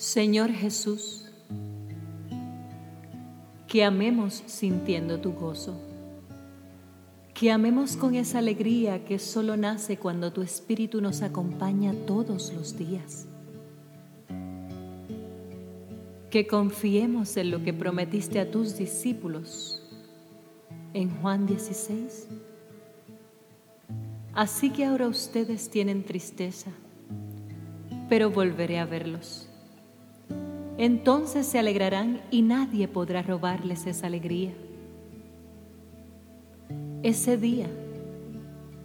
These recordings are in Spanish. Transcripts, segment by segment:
Señor Jesús, que amemos sintiendo tu gozo, que amemos con esa alegría que solo nace cuando tu Espíritu nos acompaña todos los días, que confiemos en lo que prometiste a tus discípulos en Juan 16. Así que ahora ustedes tienen tristeza, pero volveré a verlos entonces se alegrarán y nadie podrá robarles esa alegría. Ese día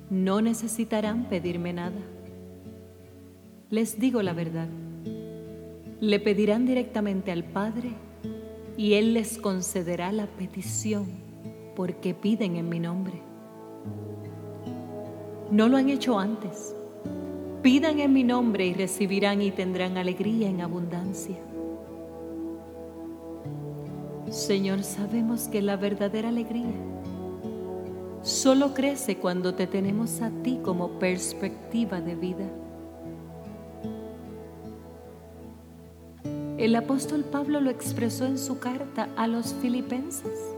no necesitarán pedirme nada. Les digo la verdad. Le pedirán directamente al Padre y Él les concederá la petición porque piden en mi nombre. No lo han hecho antes. Pidan en mi nombre y recibirán y tendrán alegría en abundancia. Señor, sabemos que la verdadera alegría solo crece cuando te tenemos a ti como perspectiva de vida. El apóstol Pablo lo expresó en su carta a los filipenses.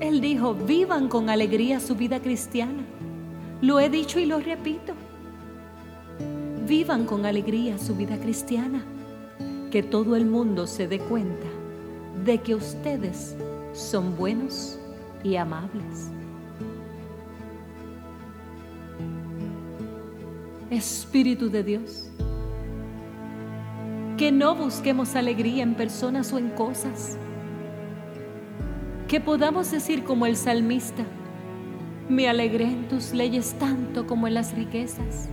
Él dijo, vivan con alegría su vida cristiana. Lo he dicho y lo repito. Vivan con alegría su vida cristiana que todo el mundo se dé cuenta de que ustedes son buenos y amables. Espíritu de Dios, que no busquemos alegría en personas o en cosas, que podamos decir como el salmista, me alegré en tus leyes tanto como en las riquezas,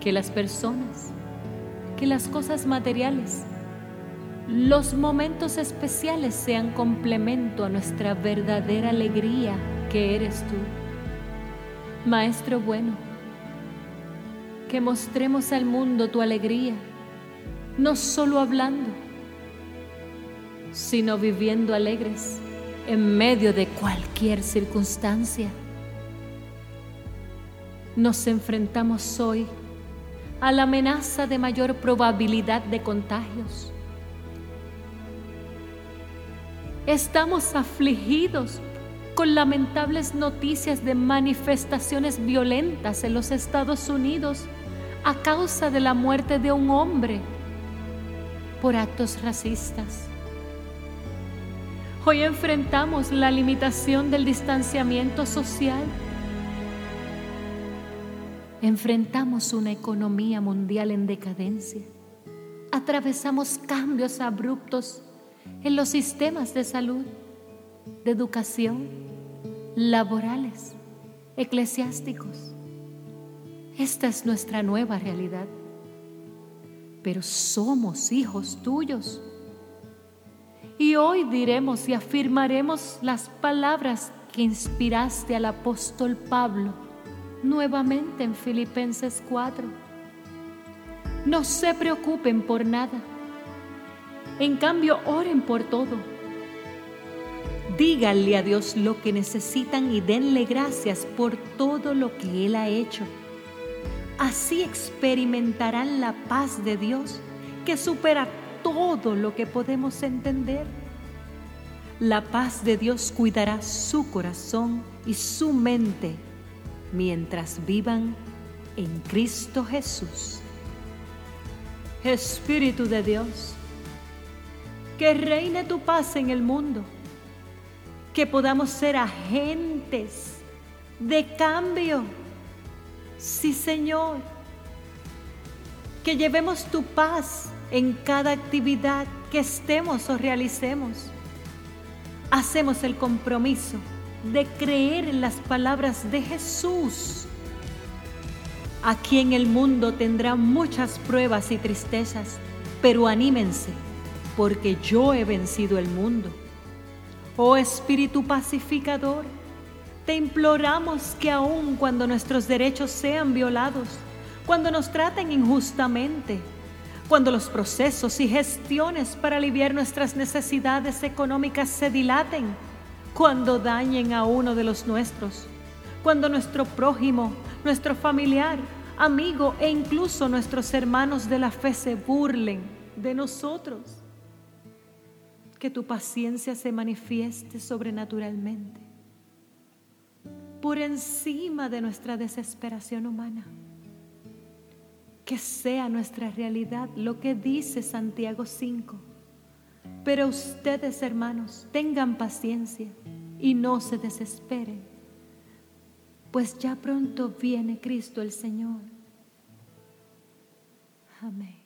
que las personas que las cosas materiales, los momentos especiales sean complemento a nuestra verdadera alegría que eres tú. Maestro bueno, que mostremos al mundo tu alegría, no solo hablando, sino viviendo alegres en medio de cualquier circunstancia. Nos enfrentamos hoy a la amenaza de mayor probabilidad de contagios. Estamos afligidos con lamentables noticias de manifestaciones violentas en los Estados Unidos a causa de la muerte de un hombre por actos racistas. Hoy enfrentamos la limitación del distanciamiento social Enfrentamos una economía mundial en decadencia. Atravesamos cambios abruptos en los sistemas de salud, de educación, laborales, eclesiásticos. Esta es nuestra nueva realidad. Pero somos hijos tuyos. Y hoy diremos y afirmaremos las palabras que inspiraste al apóstol Pablo nuevamente en Filipenses 4. No se preocupen por nada. En cambio, oren por todo. Díganle a Dios lo que necesitan y denle gracias por todo lo que Él ha hecho. Así experimentarán la paz de Dios que supera todo lo que podemos entender. La paz de Dios cuidará su corazón y su mente mientras vivan en Cristo Jesús. Espíritu de Dios, que reine tu paz en el mundo, que podamos ser agentes de cambio. Sí, Señor, que llevemos tu paz en cada actividad que estemos o realicemos. Hacemos el compromiso de creer en las palabras de Jesús. Aquí en el mundo tendrá muchas pruebas y tristezas, pero anímense, porque yo he vencido el mundo. Oh Espíritu pacificador, te imploramos que aun cuando nuestros derechos sean violados, cuando nos traten injustamente, cuando los procesos y gestiones para aliviar nuestras necesidades económicas se dilaten, cuando dañen a uno de los nuestros, cuando nuestro prójimo, nuestro familiar amigo e incluso nuestros hermanos de la fe se burlen de nosotros. Que tu paciencia se manifieste sobrenaturalmente por encima de nuestra desesperación humana. Que sea nuestra realidad lo que dice Santiago 5. Pero ustedes, hermanos, tengan paciencia y no se desesperen, pues ya pronto viene Cristo el Señor. Amén.